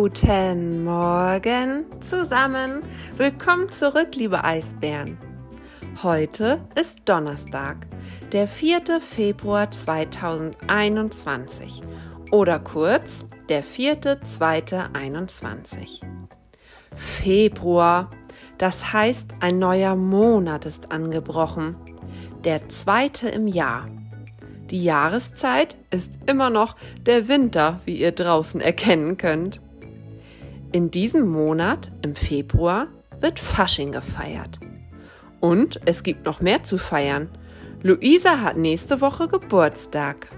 Guten Morgen zusammen. Willkommen zurück, liebe Eisbären. Heute ist Donnerstag, der 4. Februar 2021 oder kurz der 4.2.21. Februar, das heißt, ein neuer Monat ist angebrochen, der zweite im Jahr. Die Jahreszeit ist immer noch der Winter, wie ihr draußen erkennen könnt. In diesem Monat, im Februar, wird Fasching gefeiert. Und es gibt noch mehr zu feiern. Luisa hat nächste Woche Geburtstag.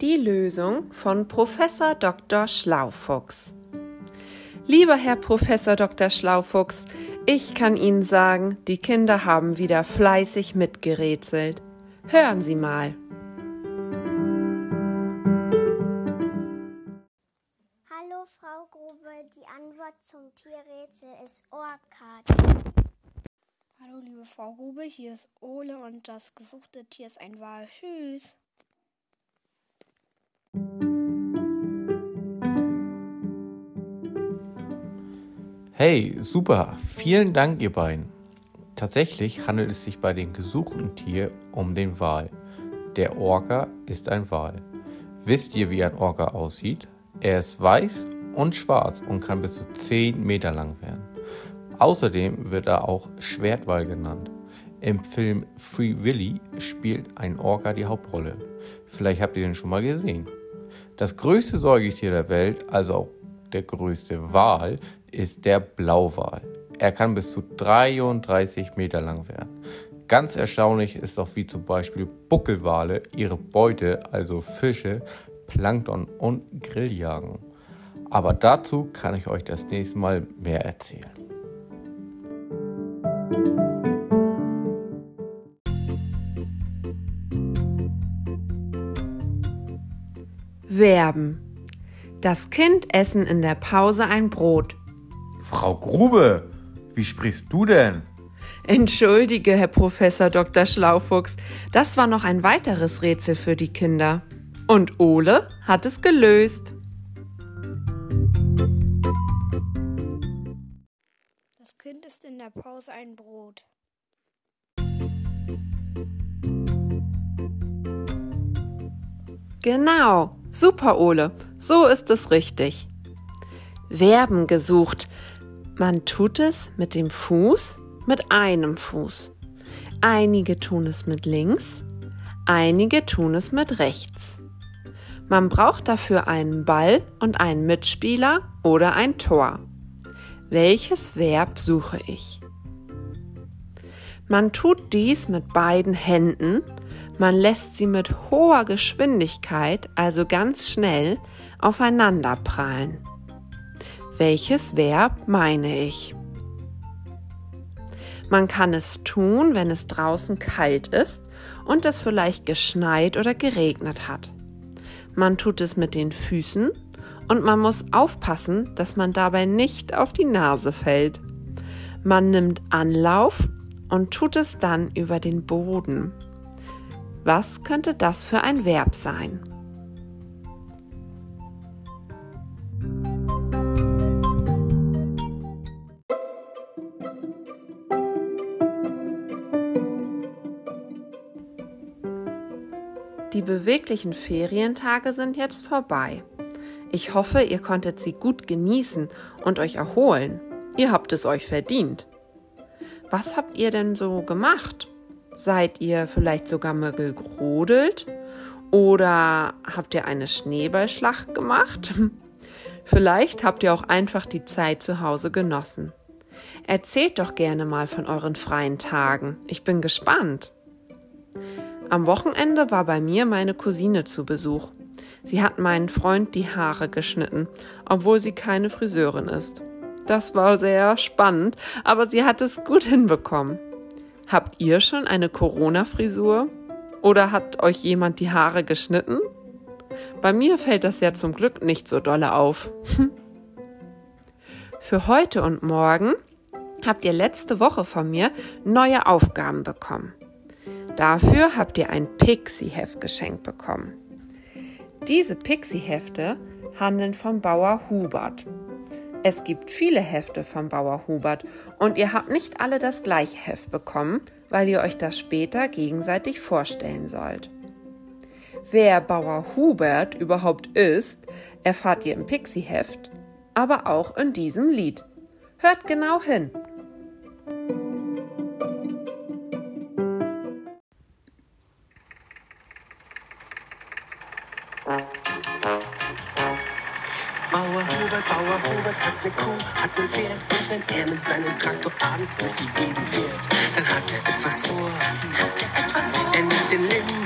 Die Lösung von Professor Dr. Schlaufuchs. Lieber Herr Professor Dr. Schlaufuchs, ich kann Ihnen sagen, die Kinder haben wieder fleißig mitgerätselt. Hören Sie mal. Hallo Frau Grube, die Antwort zum Tierrätsel ist Orkat. Hallo liebe Frau Grube, hier ist Ole und das gesuchte Tier ist ein Wal. Tschüss. Hey, super, vielen Dank ihr beiden. Tatsächlich handelt es sich bei dem gesuchten Tier um den Wal. Der Orca ist ein Wal. Wisst ihr, wie ein Orca aussieht? Er ist weiß und schwarz und kann bis zu 10 Meter lang werden. Außerdem wird er auch Schwertwal genannt. Im Film Free Willy spielt ein Orca die Hauptrolle. Vielleicht habt ihr den schon mal gesehen. Das größte Säugetier der Welt, also auch der größte Wal, ist der Blauwal. Er kann bis zu 33 Meter lang werden. Ganz erstaunlich ist auch wie zum Beispiel Buckelwale ihre Beute, also Fische, Plankton und Grill jagen. Aber dazu kann ich euch das nächste Mal mehr erzählen. Verben. Das Kind essen in der Pause ein Brot. Frau Grube, wie sprichst du denn? Entschuldige, Herr Professor Dr. Schlaufuchs, das war noch ein weiteres Rätsel für die Kinder. Und Ole hat es gelöst. Das Kind ist in der Pause ein Brot. Genau, super Ole, so ist es richtig. Verben gesucht. Man tut es mit dem Fuß, mit einem Fuß. Einige tun es mit links, einige tun es mit rechts. Man braucht dafür einen Ball und einen Mitspieler oder ein Tor. Welches Verb suche ich? Man tut dies mit beiden Händen, man lässt sie mit hoher Geschwindigkeit, also ganz schnell, aufeinander prallen. Welches Verb meine ich? Man kann es tun, wenn es draußen kalt ist und es vielleicht geschneit oder geregnet hat. Man tut es mit den Füßen und man muss aufpassen, dass man dabei nicht auf die Nase fällt. Man nimmt Anlauf und tut es dann über den Boden. Was könnte das für ein Verb sein? Die beweglichen Ferientage sind jetzt vorbei. Ich hoffe, ihr konntet sie gut genießen und euch erholen. Ihr habt es euch verdient. Was habt ihr denn so gemacht? Seid ihr vielleicht sogar mal gegrodelt? Oder habt ihr eine Schneeballschlacht gemacht? Vielleicht habt ihr auch einfach die Zeit zu Hause genossen. Erzählt doch gerne mal von euren freien Tagen. Ich bin gespannt. Am Wochenende war bei mir meine Cousine zu Besuch. Sie hat meinen Freund die Haare geschnitten, obwohl sie keine Friseurin ist. Das war sehr spannend, aber sie hat es gut hinbekommen. Habt ihr schon eine Corona-Frisur? Oder hat euch jemand die Haare geschnitten? Bei mir fällt das ja zum Glück nicht so dolle auf. Für heute und morgen habt ihr letzte Woche von mir neue Aufgaben bekommen. Dafür habt ihr ein Pixie-Heft geschenkt bekommen. Diese Pixie-Hefte handeln vom Bauer Hubert. Es gibt viele Hefte vom Bauer Hubert und ihr habt nicht alle das gleiche Heft bekommen, weil ihr euch das später gegenseitig vorstellen sollt. Wer Bauer Hubert überhaupt ist, erfahrt ihr im Pixie-Heft, aber auch in diesem Lied. Hört genau hin. Hat ne Kuh, hat nen Pferd und wenn er mit seinem Traktor abends durch die Gegend fährt, dann hat er etwas vor. Er nimmt den Lindenweg,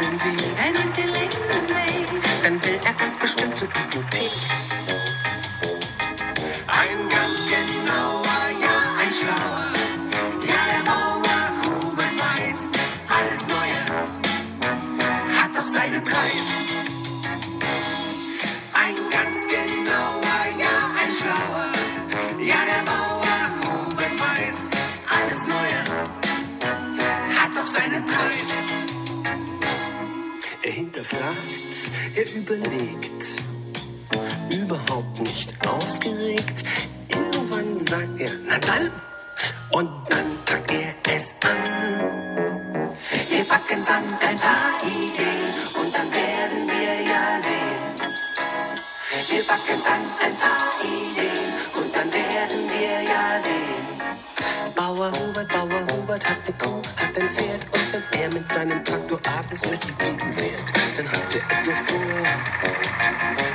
hinterfragt, er überlegt, überhaupt nicht aufgeregt. Irgendwann sagt er, na dann, und dann packt er es an. Wir packen samt ein paar Ideen und dann werden wir ja sehen. Wir backen Sand ein paar Ideen und dann werden wir ja sehen. Bauer Hubert, Bauer Hubert hat ne Kuh, hat ein Pferd wenn er mit seinem Traktor abends durch die Gegend fährt, dann hat er etwas vor.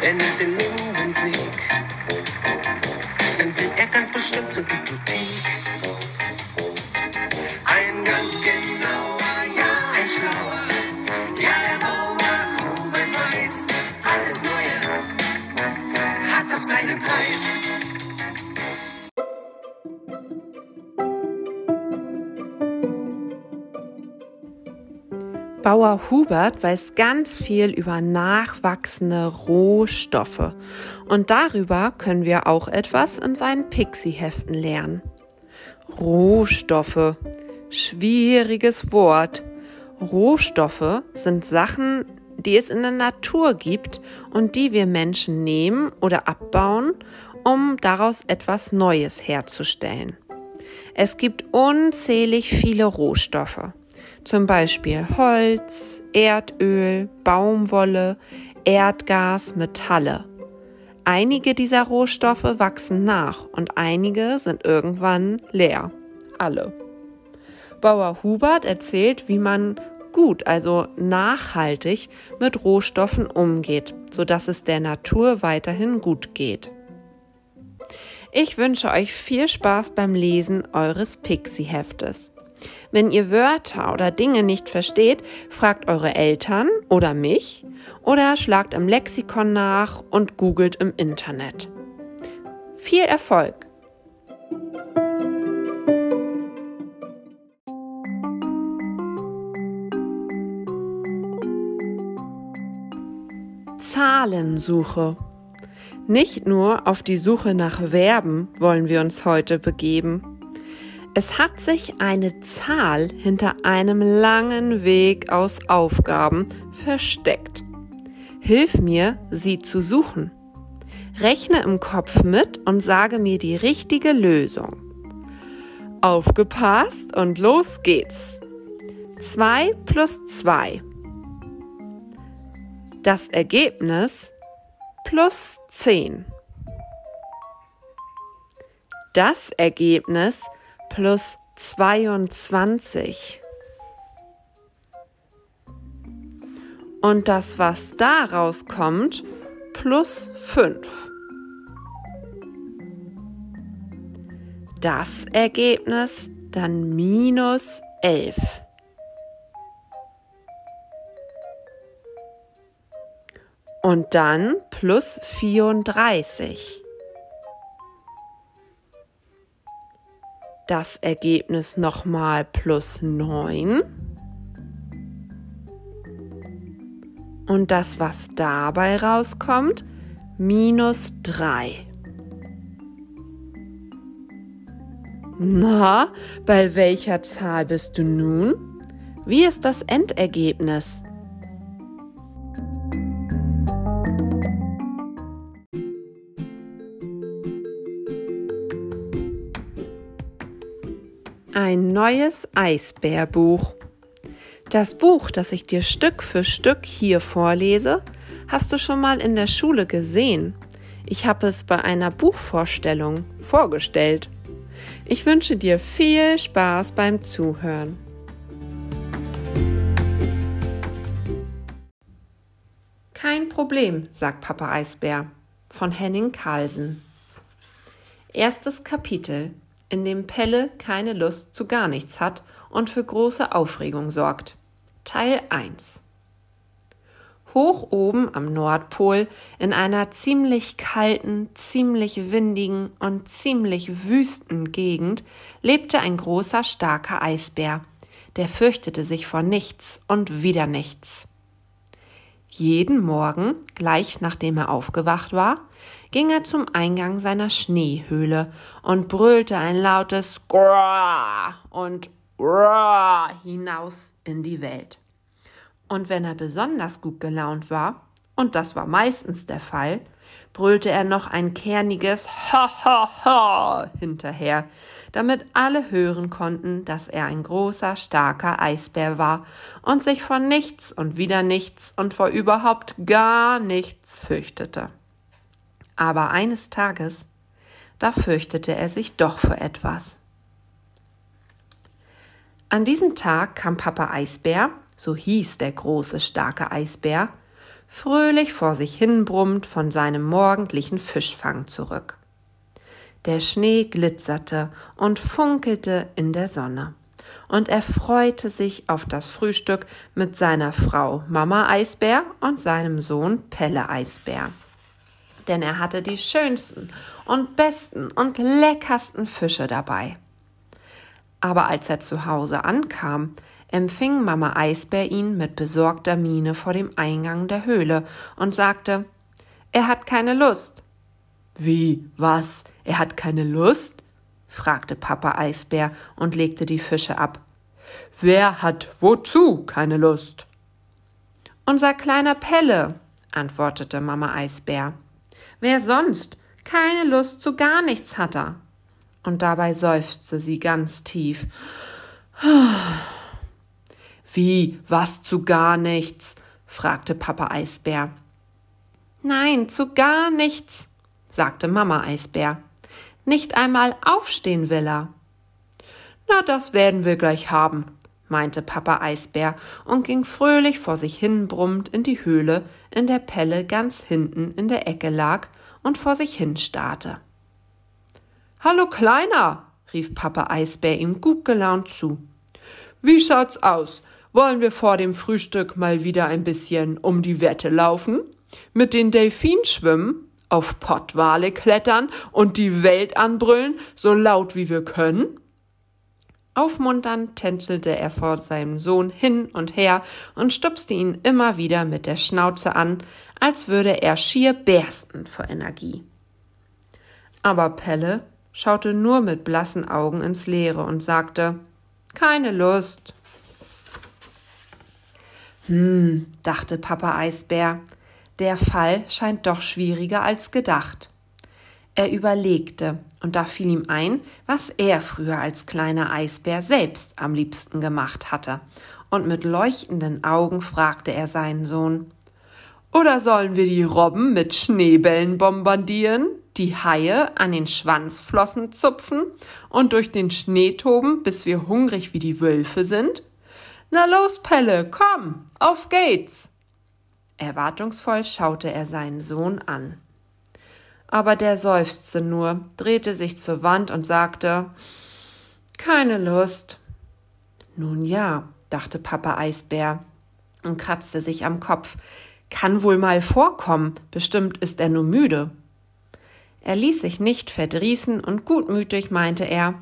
Er nimmt den Lindenweg, dann will er ganz bestimmt zur Bibliothek. Bauer Hubert weiß ganz viel über nachwachsende Rohstoffe und darüber können wir auch etwas in seinen Pixie-Heften lernen. Rohstoffe. Schwieriges Wort. Rohstoffe sind Sachen, die es in der Natur gibt und die wir Menschen nehmen oder abbauen, um daraus etwas Neues herzustellen. Es gibt unzählig viele Rohstoffe, zum Beispiel Holz, Erdöl, Baumwolle, Erdgas, Metalle. Einige dieser Rohstoffe wachsen nach und einige sind irgendwann leer. Alle. Bauer Hubert erzählt, wie man gut, also nachhaltig mit Rohstoffen umgeht, sodass es der Natur weiterhin gut geht. Ich wünsche euch viel Spaß beim Lesen eures Pixie-Heftes. Wenn ihr Wörter oder Dinge nicht versteht, fragt eure Eltern oder mich oder schlagt im Lexikon nach und googelt im Internet. Viel Erfolg! Zahlensuche. Nicht nur auf die Suche nach Verben wollen wir uns heute begeben. Es hat sich eine Zahl hinter einem langen Weg aus Aufgaben versteckt. Hilf mir, sie zu suchen. Rechne im Kopf mit und sage mir die richtige Lösung. Aufgepasst und los geht's. 2 plus 2. Das Ergebnis plus 10. Das Ergebnis plus 22. Und das, was daraus kommt, plus 5. Das Ergebnis dann minus 11. Und dann plus 34. Das Ergebnis nochmal plus 9. Und das, was dabei rauskommt, minus 3. Na, bei welcher Zahl bist du nun? Wie ist das Endergebnis? Ein neues Eisbärbuch. Das Buch, das ich dir Stück für Stück hier vorlese, hast du schon mal in der Schule gesehen. Ich habe es bei einer Buchvorstellung vorgestellt. Ich wünsche dir viel Spaß beim Zuhören. Kein Problem, sagt Papa Eisbär von Henning Carlsen. Erstes Kapitel, in dem Pelle keine Lust zu gar nichts hat und für große Aufregung sorgt. Teil 1 Hoch oben am Nordpol, in einer ziemlich kalten, ziemlich windigen und ziemlich wüsten Gegend, lebte ein großer, starker Eisbär, der fürchtete sich vor nichts und wieder nichts. Jeden Morgen, gleich nachdem er aufgewacht war, ging er zum Eingang seiner Schneehöhle und brüllte ein lautes Grrrr und Grrrr hinaus in die Welt. Und wenn er besonders gut gelaunt war, und das war meistens der Fall, brüllte er noch ein kerniges Ha ha ha hinterher, damit alle hören konnten, dass er ein großer, starker Eisbär war und sich vor nichts und wieder nichts und vor überhaupt gar nichts fürchtete. Aber eines Tages, da fürchtete er sich doch vor etwas. An diesem Tag kam Papa Eisbär so hieß der große, starke Eisbär, fröhlich vor sich hinbrummend von seinem morgendlichen Fischfang zurück. Der Schnee glitzerte und funkelte in der Sonne, und er freute sich auf das Frühstück mit seiner Frau Mama Eisbär und seinem Sohn Pelle Eisbär. Denn er hatte die schönsten und besten und leckersten Fische dabei. Aber als er zu Hause ankam, empfing Mama Eisbär ihn mit besorgter Miene vor dem Eingang der Höhle und sagte, er hat keine Lust. Wie, was? Er hat keine Lust? fragte Papa Eisbär und legte die Fische ab. Wer hat wozu keine Lust? Unser kleiner Pelle, antwortete Mama Eisbär. Wer sonst? Keine Lust zu gar nichts hat er. Und dabei seufzte sie ganz tief. Wie, was zu gar nichts? fragte Papa Eisbär. Nein, zu gar nichts, sagte Mama Eisbär. Nicht einmal aufstehen will er. Na, das werden wir gleich haben, meinte Papa Eisbär und ging fröhlich vor sich hin brummend in die Höhle, in der Pelle ganz hinten in der Ecke lag und vor sich hin starrte. Hallo Kleiner, rief Papa Eisbär ihm gut gelaunt zu. Wie schaut's aus? Wollen wir vor dem Frühstück mal wieder ein bisschen um die Wette laufen? Mit den Delfinen schwimmen? Auf Pottwale klettern und die Welt anbrüllen, so laut wie wir können? Aufmunternd tänzelte er vor seinem Sohn hin und her und stupste ihn immer wieder mit der Schnauze an, als würde er schier bersten vor Energie. Aber Pelle schaute nur mit blassen Augen ins Leere und sagte Keine Lust. Hm, dachte Papa Eisbär, der Fall scheint doch schwieriger als gedacht. Er überlegte, und da fiel ihm ein, was er früher als kleiner Eisbär selbst am liebsten gemacht hatte, und mit leuchtenden Augen fragte er seinen Sohn Oder sollen wir die Robben mit Schneebällen bombardieren, die Haie an den Schwanzflossen zupfen und durch den Schnee toben, bis wir hungrig wie die Wölfe sind? Na los, Pelle, komm, auf geht's! Erwartungsvoll schaute er seinen Sohn an. Aber der seufzte nur, drehte sich zur Wand und sagte Keine Lust. Nun ja, dachte Papa Eisbär und kratzte sich am Kopf. Kann wohl mal vorkommen, bestimmt ist er nur müde. Er ließ sich nicht verdrießen und gutmütig meinte er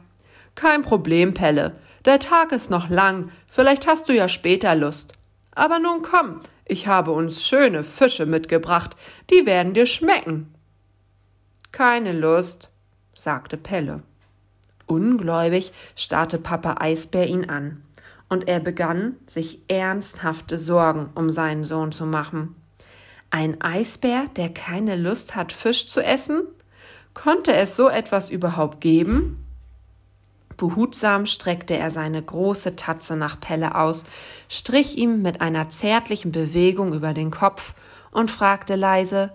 Kein Problem, Pelle, der Tag ist noch lang, vielleicht hast du ja später Lust. Aber nun komm, ich habe uns schöne Fische mitgebracht, die werden dir schmecken. Keine Lust, sagte Pelle. Ungläubig starrte Papa Eisbär ihn an, und er begann, sich ernsthafte Sorgen um seinen Sohn zu machen. Ein Eisbär, der keine Lust hat, Fisch zu essen? Konnte es so etwas überhaupt geben? Behutsam streckte er seine große Tatze nach Pelle aus, strich ihm mit einer zärtlichen Bewegung über den Kopf und fragte leise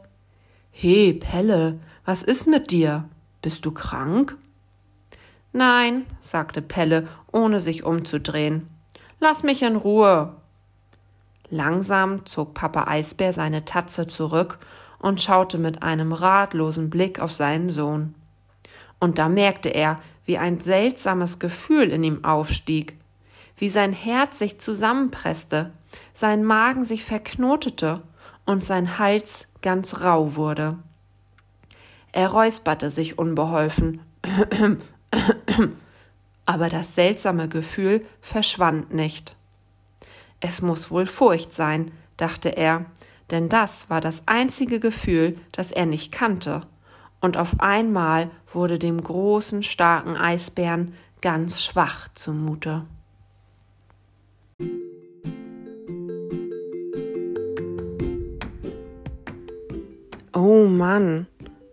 He, Pelle, was ist mit dir? Bist du krank? Nein, sagte Pelle, ohne sich umzudrehen. Lass mich in Ruhe. Langsam zog Papa Eisbär seine Tatze zurück und schaute mit einem ratlosen Blick auf seinen Sohn. Und da merkte er, wie ein seltsames Gefühl in ihm aufstieg, wie sein Herz sich zusammenpresste, sein Magen sich verknotete und sein Hals ganz rau wurde. Er räusperte sich unbeholfen, aber das seltsame Gefühl verschwand nicht. Es muss wohl Furcht sein, dachte er, denn das war das einzige Gefühl, das er nicht kannte, und auf einmal wurde dem großen, starken Eisbären ganz schwach zumute. Oh Mann,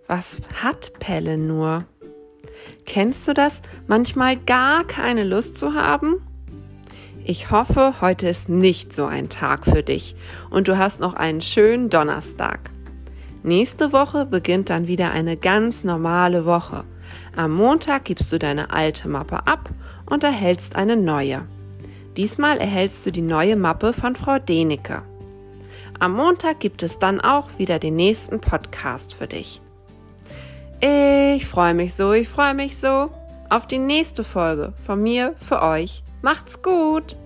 was hat Pelle nur? Kennst du das, manchmal gar keine Lust zu haben? Ich hoffe, heute ist nicht so ein Tag für dich und du hast noch einen schönen Donnerstag. Nächste Woche beginnt dann wieder eine ganz normale Woche. Am Montag gibst du deine alte Mappe ab und erhältst eine neue. Diesmal erhältst du die neue Mappe von Frau Denecke. Am Montag gibt es dann auch wieder den nächsten Podcast für dich. Ich freue mich so, ich freue mich so auf die nächste Folge von mir für euch. Macht's gut!